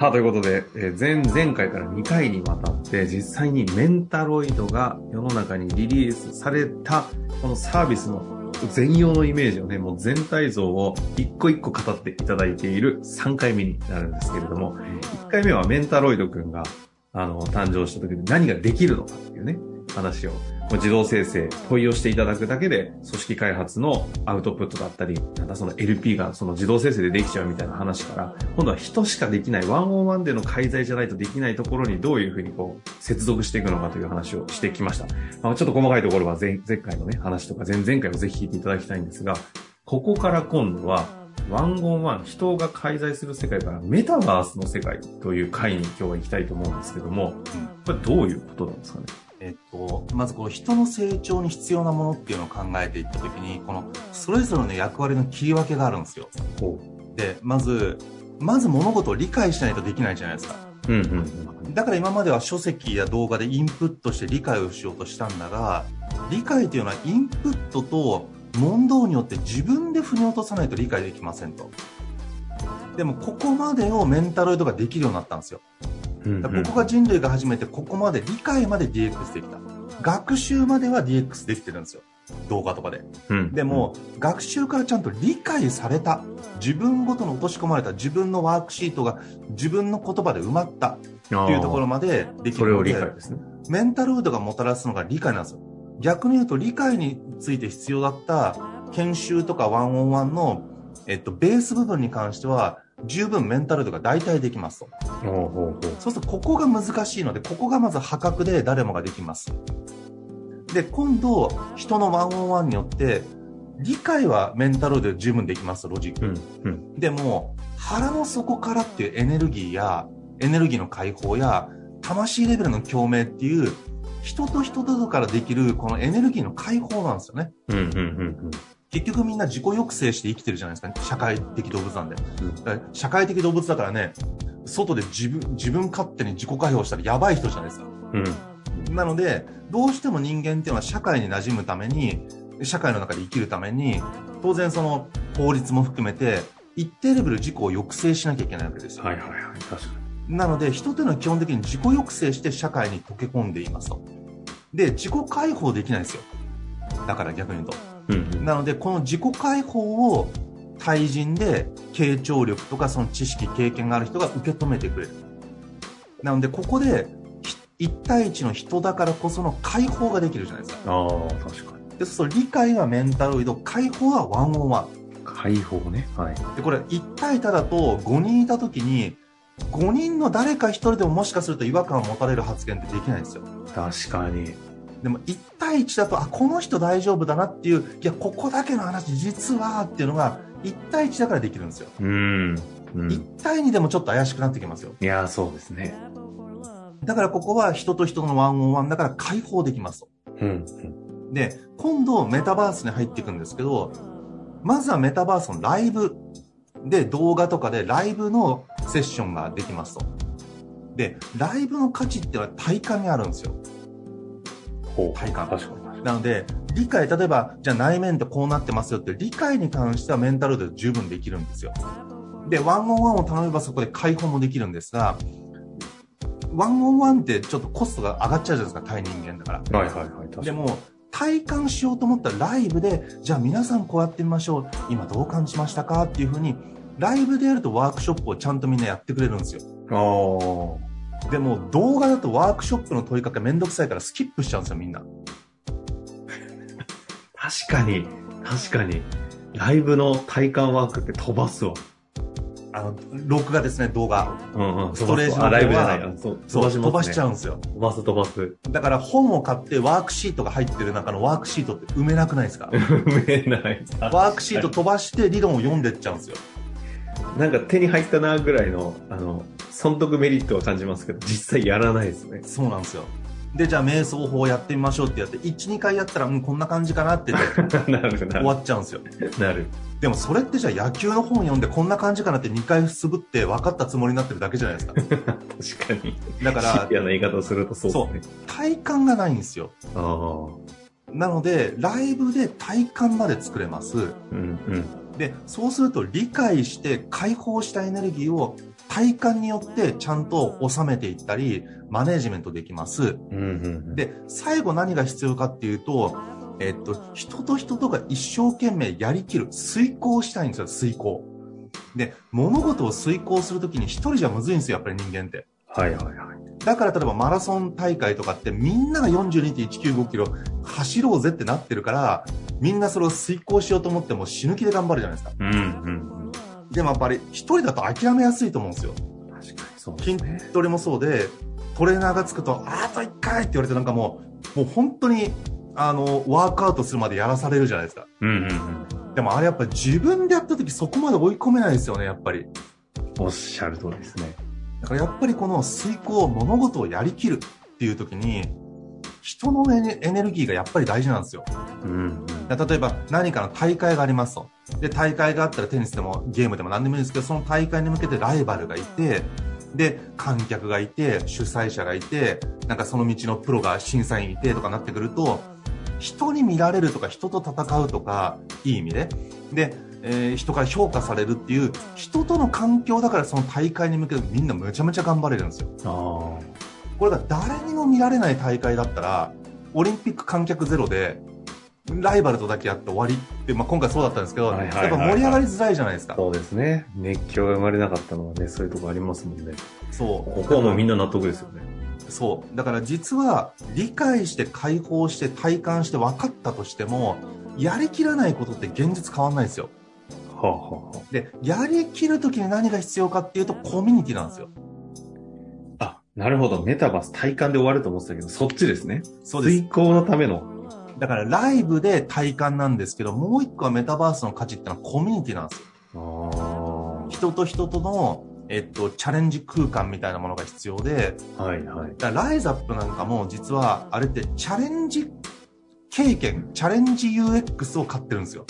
さあ、ということで、え前、前回から2回にわたって、実際にメンタロイドが世の中にリリースされた、このサービスの全容のイメージをね、もう全体像を一個一個語っていただいている3回目になるんですけれども、1回目はメンタロイドくんが、あの、誕生した時に何ができるのかっていうね、話を自動生成、問いをしていただくだけで、組織開発のアウトプットだったり、なんだその LP がその自動生成でできちゃうみたいな話から、今度は人しかできない、ワンオンワンでの介在じゃないとできないところにどういうふうにこう、接続していくのかという話をしてきました。まあ、ちょっと細かいところは前前回のね、話とか前々回をぜひ聞いていただきたいんですが、ここから今度は、ワンオンワン、人が介在する世界からメタバースの世界という回に今日は行きたいと思うんですけども、これどういうことなんですかね？えっと、まずこの人の成長に必要なものっていうのを考えていった時にこのそれぞれの役割の切り分けがあるんですよ。でまずまず物事を理解しないとできないじゃないですか。うんうん、だから今までは書籍や動画でインプットして理解をしようとしたんだが理解というのはインプットと問答によって自分で腑に落とさないと理解できませんと。でもここまでをメンタロイドができるようになったんですよ。うんうん、ここが人類が初めてここまで理解まで DX できた。学習までは DX できてるんですよ。動画とかで。うん、でも、学習からちゃんと理解された。自分ごとの落とし込まれた自分のワークシートが自分の言葉で埋まったっていうところまでできるので、ですね、メンタルードがもたらすのが理解なんですよ。逆に言うと理解について必要だった研修とかワンオンワンの、えっと、ベース部分に関しては、十分メンタル度が大体できますと。そうするとここが難しいので、ここがまず破格で誰もができます。で、今度、人のワンオンワンによって、理解はメンタルで十分できます、ロジック。うんうん、でも、腹の底からっていうエネルギーや、エネルギーの解放や、魂レベルの共鳴っていう、人と人とからできるこのエネルギーの解放なんですよね。うんうんうんうん結局みんな自己抑制して生きてるじゃないですか、ね、社会的動物なんで、うん、社会的動物だからね外で自分自分勝手に自己解放したらやばい人じゃないですか、うん、なのでどうしても人間っていうのは社会に馴染むために社会の中で生きるために当然その法律も含めて一定レベル自己を抑制しなきゃいけないわけですよ。はいはいはい、確かに。なので、人というのは基本的に自己抑制して社会に溶け込んでいますと。で、自己解放できないんですよ。だから逆に言うと。なのでこの自己解放を対人で傾聴力とかその知識経験がある人が受け止めてくれる。なのでここで1対1の人だからこその解放ができるじゃないですか。ああ確かに。でそう理解はメンタロイド解放はワンオンワン。解放ね。はい。でこれ1対多だと5人いた時に5人の誰か1人でももしかすると違和感を持たれる発言ってできないんですよ。確かにでも1対1だと、あ、この人大丈夫だなっていう、いや、ここだけの話、実はっていうのが、1対1だからできるんですよ。うん。うん、1対2でもちょっと怪しくなってきますよ。いや、そうですね。だからここは人と人のワンオンワンだから解放できますと。うん。で、今度メタバースに入っていくんですけど、まずはメタバースのライブで動画とかでライブのセッションができますと。で、ライブの価値っていうのは体感にあるんですよ。体感。確かに。なので、理解、例えば、じゃあ内面ってこうなってますよって理解に関してはメンタルで十分できるんですよ。で、ワンオンワンを頼めばそこで解放もできるんですが、ワンオンワンってちょっとコストが上がっちゃうじゃないですか、対人間だから。はいはいはい。でも、体感しようと思ったらライブで、じゃあ皆さんこうやってみましょう。今どう感じましたかっていうふうに、ライブでやるとワークショップをちゃんとみんなやってくれるんですよ。でも動画だとワークショップの問いかけめんどくさいからスキップしちゃうんですよ、みんな。確かに。確かに。ライブの体感ワークって飛ばすわ。あの、録画ですね、動画。うんうん。ストレージのライブじゃないや。そう、飛ばしね。飛ばしちゃうんですよ。飛ばす飛ばす。だから本を買ってワークシートが入ってる中のワークシートって埋めなくないですか？埋めない。ワークシート飛ばして理論を読んでっちゃうんですよ。なんか手に入ったなぐらいの、あの、損得メリットを感じますけど、実際やらないですね。そうなんですよ。で、じゃあ瞑想法やってみましょうってやって、1、2回やったら、うん、こんな感じかなって なるな終る。わっちゃうんですよ。なる。でもそれってじゃあ野球の本読んでこんな感じかなって2回すぶって分かったつもりになってるだけじゃないですか。確かに。だからシビアな言い方をするとそうですね。体感がないんですよ。ああ。なので、ライブで体感まで作れます。うんうん。で、そうすると理解して解放したエネルギーを体感によってちゃんと収めていったり、マネージメントできます。うんうんうん。で、最後何が必要かっていうと、えっと、人と人とが一生懸命やりきる、遂行したいんですよ、遂行。で、物事を遂行するときに一人じゃむずいんですよ、やっぱり人間って。はいはいはい。だから例えばマラソン大会とかってみんなが42.195キロ走ろうぜってなってるから、みんなそれを遂行しようと思っても死ぬ気で頑張るじゃないですか。うんうん。でもやっぱり一人だと諦めやすいと思うんですよ。確かにそうです筋ね。トレもそうで、トレーナーがつくと、あと1回って言われてなんかもう、もう本当に、あの、ワークアウトするまでやらされるじゃないですか。うんうんうん。でもあれやっぱり自分でやった時そこまで追い込めないですよね、やっぱり。おっしゃる通りですね。だからやっぱりこの遂行、物事をやりきるっていう時に、人のエネエネルギーがやっぱり大事なんですよ。うんうん。例えば何かの大会がありますと。で、大会があったらテニスでもゲームでも何でもいいんですけど、その大会に向けてライバルがいて、で、観客がいて、主催者がいて、なんかその道のプロが審査員いてとかなってくると、人に見られるとか、人と戦うとか、いい意味で。で、えー人から評価されるっていう、人との環境だからその大会に向けてみんなむちゃむちゃ頑張れるんですよ。あこれが誰にも見られない大会だったら、オリンピック観客ゼロで、ライバルとだけやって終わりって、まあ、今回そうだったんですけど、はいはいはいはいやっぱ盛り上がりづらいじゃないですあ。か。そうですね。熱狂が生まれなかったのはね、そういうとこありますもんね。そう。ここはもうみんな納得ですよね。そう。だから実は、理解して解放して体感して分かったとしても、やりきらないことって現実変わんないですよ。はあ、はあはで、やりきるときに何が必要かっていうと、コミュニティなんですよ。あ、あ、なるほど。メタバース体感で終わると思ってたけど、そっちですね。そうです。遂行のための。だからライブで体感なんですけど、もう一個はメタバースの価値ってのはコミュニティなんですよ。あ人と人との、えっと、チャレンジ空間みたいなものが必要で、あ。はいはい。だからライズアップなんかも実は、あれってチャレンジ経験、チャレンジ UX を買ってるんですよ。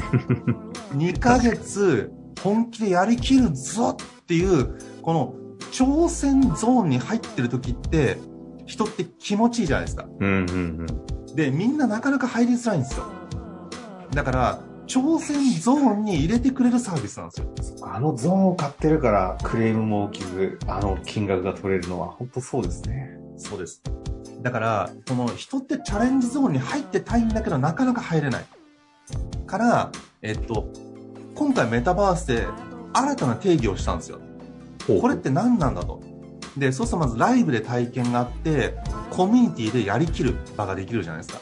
2ヶ月本気でやりきるぞっていう、この挑戦ゾーンに入ってる時って、人って気持ちいいじゃないですか。うんうんうん。で、みんななかなか入りづらいんですよ。だから、挑戦ゾーンに入れてくれるサービスなんですよ。あのゾーンを買ってるから、クレームも起きず、あの金額が取れるのは、本当そうですね。そうです。だから、この人ってチャレンジゾーンに入ってたいんだけど、なかなか入れない。から、えっと、今回メタバースで新たな定義をしたんですよ。これって何なんだと。で、そうするとまずライブで体験があって、コミュニティでやりきる場ができるじゃないですか。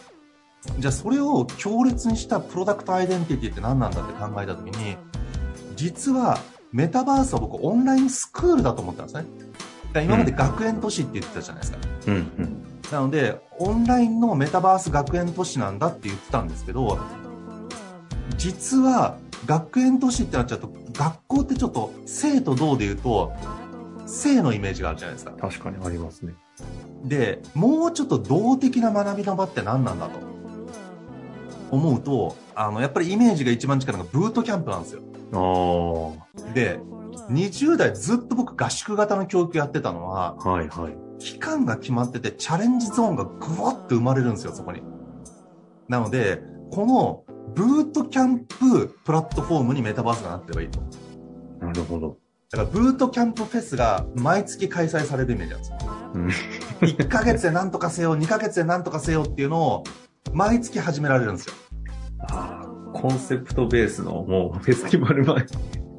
じゃあそれを強烈にしたプロダクトアイデンティティって何なんだって考えたときに、実はメタバースは僕オンラインスクールだと思ったんですね。だから今まで学園都市って言ってたじゃないですか。うんうん。なので、オンラインのメタバース学園都市なんだって言ってたんですけど、実は学園都市ってなっちゃうと、学校ってちょっと生と同で言うと、性のイメージがあるじゃないですか。確かにありますね。で、もうちょっと動的な学びの場って何なんだと思うと、あの、やっぱりイメージが一番近いのがブートキャンプなんですよ。ああ。で、20代ずっと僕合宿型の教育やってたのは、はいはい。期間が決まってて、チャレンジゾーンがぐわって生まれるんですよ、そこに。なので、このブートキャンププラットフォームにメタバースがなってればいいと。なるほど。だからブートキャンプフェスが毎月開催されるイメージなんですよ。うん。1ヶ月で何とかせよ、2ヶ月で何とかせよっていうのを毎月始められるんですよ。ああ、コンセプトベースのもうフェスティバル前、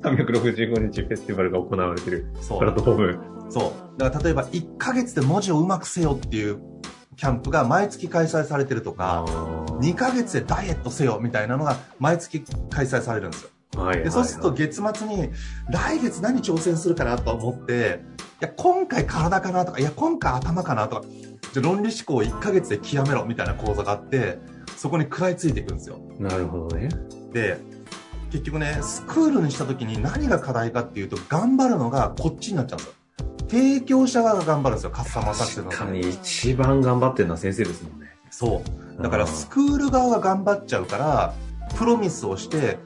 365日フェスティバルが行われてるそプラッう。トフォーム。そう。だから例えば1ヶ月で文字をうまくせよっていうキャンプが毎月開催されてるとか、あ2ヶ月でダイエットせよみたいなのが毎月開催されるんですよ。はいはいでそうすると月末に来月何挑戦するかなと思っていや今回体かなとかいや今回頭かなとかじゃあ論理思考を1ヶ月で極めろみたいな講座があってそこに食らいついていくんですよ。なるほどね。で結局ねスクールにした時に何が課題かっていうと頑張るのがこっちになっちゃうんですよ。提供者側が頑張るんですよカスタマーサクセスの。確かに一番頑張ってるのは先生ですもんね。そう。だからスクール側が頑張っちゃうからプロミスをして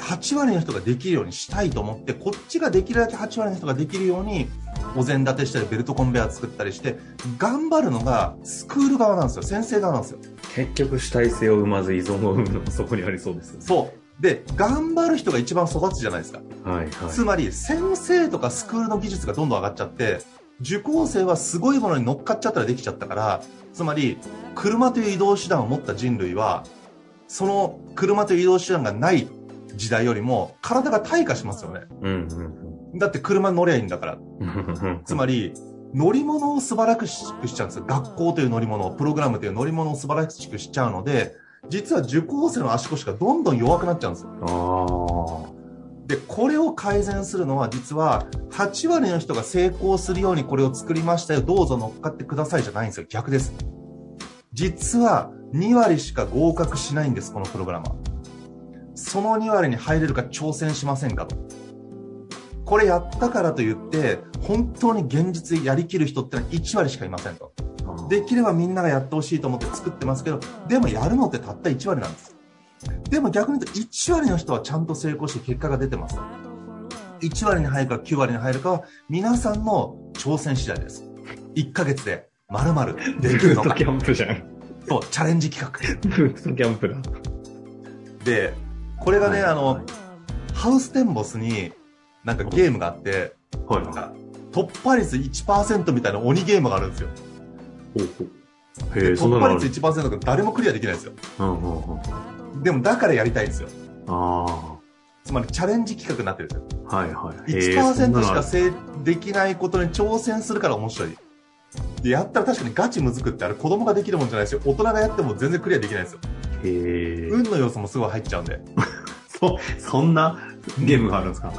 8割の人ができるようにしたいと思ってこっちができるだけ8割の人ができるようにお膳立てしたりベルトコンベヤー作ったりして頑張るのがスクール側なんですよ先生側なんですよ結局主体性を生まず依存を生むのもそこにありそうですよね。そうで頑張る人が一番育つじゃないですかはいはい。つまり先生とかスクールの技術がどんどん上がっちゃって受講生はすごいものに乗っかっちゃったらできちゃったからつまり車という移動手段を持った人類はその車という移動手段がない時代よりも体が退化しますよね。うんうんだって車に乗りゃいいんだから。うん。つまり乗り物を素晴らしくしちゃうんですよ。学校という乗り物プログラムという乗り物を素晴らしくしちゃうので実は受講生の足腰がどんどん弱くなっちゃうんですよ。あでこれを改善するのは実は8割の人が成功するようにこれを作りましたよどうぞ乗っかってくださいじゃないんですよ。逆です。実は2割しか合格しないんですこのプログラムはその2割に入れるか挑戦しませんかと。これやったからといって本当に現実でやりきる人ってのは1割しかいませんと。あ。できればみんながやってほしいと思って作ってますけどでもやるのってたった1割なんです。でも逆に言うと1割の人はちゃんと成功して結果が出てます。1割に入るか9割に入るかは皆さんの挑戦次第です。1ヶ月で丸々できるのかブートキャンプじゃん。そうチャレンジ企画。ブートキャンプだ。でこれがね、はいあのハウステンボスになんかゲームがあってはいなんか突破率1%みたいな鬼ゲームがあるんですよほうほ突破。率1%が誰もクリアできないんですようんうんうん。でもだからやりたいんですよあつまりチャレンジ企画になってるんですよあ。はいはい。へえそんな1%しかせできないことに挑戦するから面白い。で、やったら確かにガチむずくってあれ子供ができるもんじゃないですよ。大人がやっても全然クリアできないですよ。へえ。運の要素もすごい入っちゃうんで。そ、そんなゲームがあるんですか？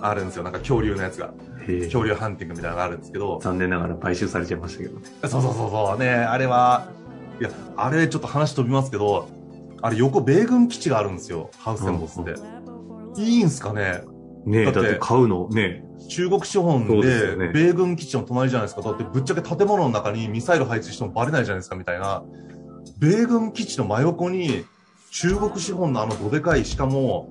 あるんですよ。なんか恐竜のやつが。恐竜ハンティングみたいなのがあるんですけど。残念ながら買収されちゃいましたけどね。そうそうそうそう。ね、あれは、いや、あれちょっと話飛びますけど、あれ横米軍基地があるんですよ。ハウステンボスって。いいんすかね？ねえ、だってて買うの、ね中国資本で米軍基地の隣じゃないですか。だってぶっちゃけ建物の中にミサイル配置してもバレないじゃないですかみたいな。米軍基地の真横に中国資本のあのどでかい、しかも、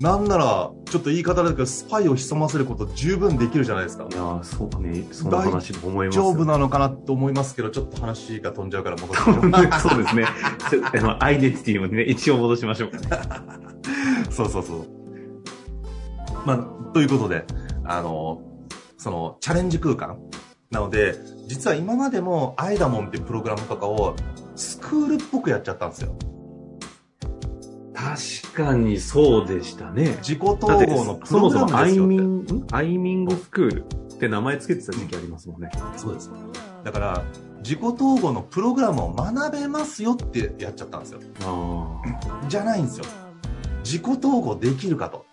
なんなら、ちょっと言い方だけど、スパイを潜ませること十分できるじゃないですかい。やーそうね、その話も思います丈夫よ。なのかなと思いますけど、ちょっと話が飛んじゃうから戻って そうですね。あのアイデンティティもね、一応戻しましょう。そうそうそう。まあ、ということで、あの、その、チャレンジ空間なので、実は今までも、アイダモンっていうプログラムとかを、スクールっぽくやっちゃったんですよ。確かにそうでしたね。自己統合のプそもそログラムもアイミですよって。ン、んアイミングスクールって名前つけてた時期ありますもんね。そうです。だから、自己統合のプログラムを学べますよってやっちゃったんですよ。あじゃないんですよ。自己統合できるかと。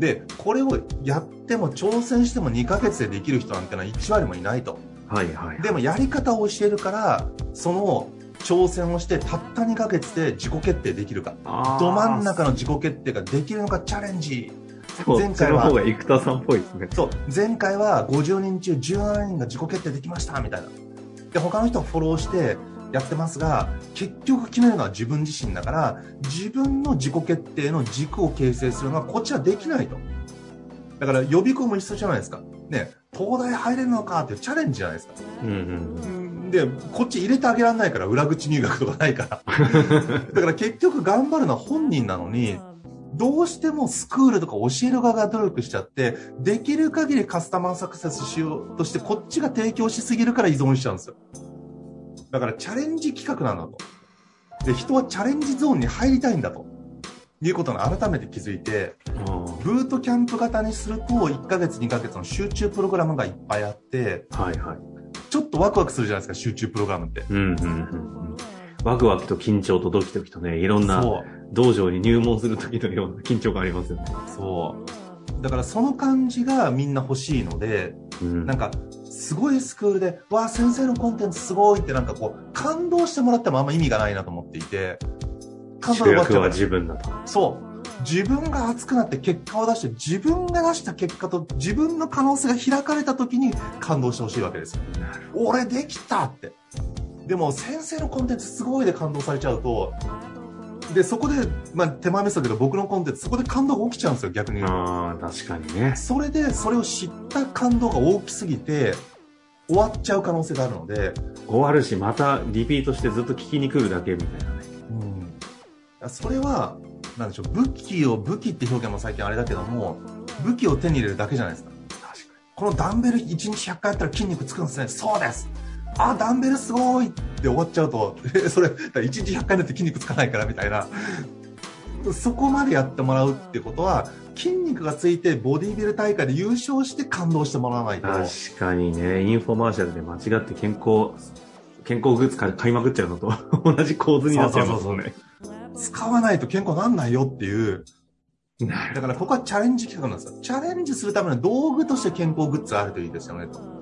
で、これをやっても挑戦しても2ヶ月でできる人なんてのは1割もいないと。あ。はいはい。でもやり方を教えるから、その挑戦をしてたった2ヶ月で自己決定できるか。ど真ん中の自己決定ができるのかチャレンジ。前回は生田さんっぽいですね。そう、前回は50人中17人が自己決定できました、みたいな。で、他の人はフォローしてやってますが、結局決めるのは自分自身だから、自分の自己決定の軸を形成するのはこっちはできないと。だから予備校も一緒じゃないですか。ね、東大入れるのかってチャレンジじゃないですか。うんうん。で、こっち入れてあげられないから、裏口入学とかないから。だから結局頑張るのは本人なのに、どうしてもスクールとか教える側が努力しちゃって、できる限りカスタマーサクセスしようとして、こっちが提供しすぎるから依存しちゃうんですよ。だからチャレンジ企画なんだと。で、人はチャレンジゾーンに入りたいんだと。いうことに改めて気づいて、ブートキャンプ型にすると、1ヶ月2ヶ月の集中プログラムがいっぱいあって、はいはい。ちょっとワクワクするじゃないですか、集中プログラムって。うんうんうんうん。ワクワクと緊張とドキドキとね、いろんな。道場に入門する時のような緊張感ありますよね。そう。だからその感じがみんな欲しいので、うん。なんか、すごいスクールで、わあ、先生のコンテンツすごいってなんかこう、感動してもらってもあんま意味がないなと思っていて、感動主役は自分だと。そう。自分が熱くなって結果を出して、自分が出した結果と自分の可能性が開かれた時に感動してほしいわけですよ。俺できたって。でも先生のコンテンツすごいで感動されちゃうと、で、そこで、まあ手前味噌だけど僕のコンテンツ、そこで感動が起きちゃうんですよ、逆に。ああ、確かにね。それで、それを知った感動が大きすぎて、終わっちゃう可能性があるので、終わるし、またリピートしてずっと聞きに来るだけみたいなね。それは、なんでしょう、武器を、武器って表現も最近あれだけども、武器を手に入れるだけじゃないですか。確かこのダンベル1日100回やったら筋肉つくんですね。そうです。あ、ダンベルすごいって終わっちゃうと、えそれ、だから1日100回だって筋肉つかないからみたいな。そこまでやってもらうってことは、筋肉がついてボディビル大会で優勝して感動してもらわないと。確かにね、インフォマーシャルで間違って健康、健康グッズ買買いまくっちゃうのと同じ構図になっちゃいますね。使わないと健康なんないよっていう。だからここはチャレンジ企画なんですよ。チャレンジするための道具として健康グッズがあるといいですよね、と。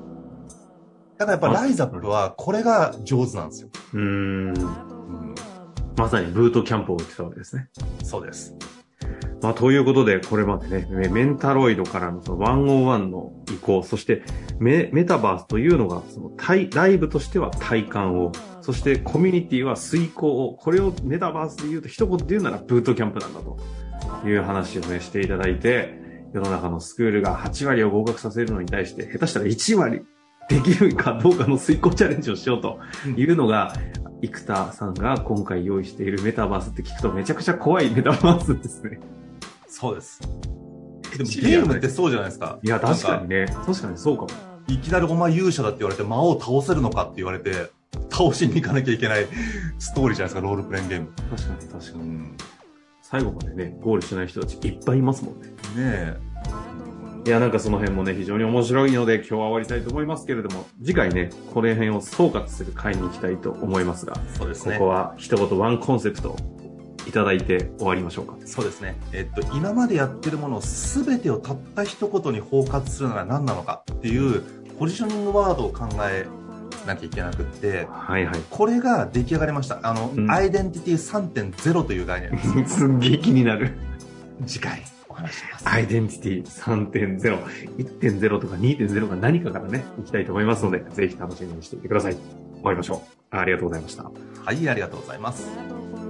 だからやっぱライザップはこれが上手なんですよ。うーん。うん、まさにブートキャンプを打ってたわけですね。そうです。まあ、ということで、これまでね、メメンタロイドからのその101の移行、そしてメメタバースというのが、その体、ライブとしては体感を、そしてコミュニティは遂行を、これをメタバースで言うと一言で言うならブートキャンプなんだという話をね、していただいて、世の中のスクールが8割を合格させるのに対して、下手したら1割できるかどうかの遂行チャレンジをしようというのが、生田さんが今回用意しているメタバースって聞くとめちゃくちゃ怖いメタバースですね。そうです。でもゲームってそうじゃないですか。いや、確かにね。確かにそうかも。いきなりお前勇者だって言われて魔王を倒せるのかって言われて、倒しに行かなきゃいけないストーリーじゃないですか、ロールプレインゲーム。確かに確かに。うん。ね最後までね、ゴールしない人たちいっぱいいますもんね。え。いや、なんかその辺もね、非常に面白いので今日は終わりたいと思いますけれども、次回ね、この辺を総括する回に行きたいと思いますが、そうですね。ここは一言ワンコンセプトいただいて終わりましょうか。そうですね。えっと、今までやってるもの全てをたった一言に包括するなら何なのかっていうポジショニングワードを考えなきゃいけなくって、はいはい。これが出来上がりました。あの、うんアイデンティティ3.0という概念です。すんげえ気になる。次回お話しします。アイデンティティ3.0、1.0とか2.0が何かからね、行きたいと思いますので、ぜひ楽しみにしていてください。終わりましょう。ありがとうございました。はい、ありがとうございます。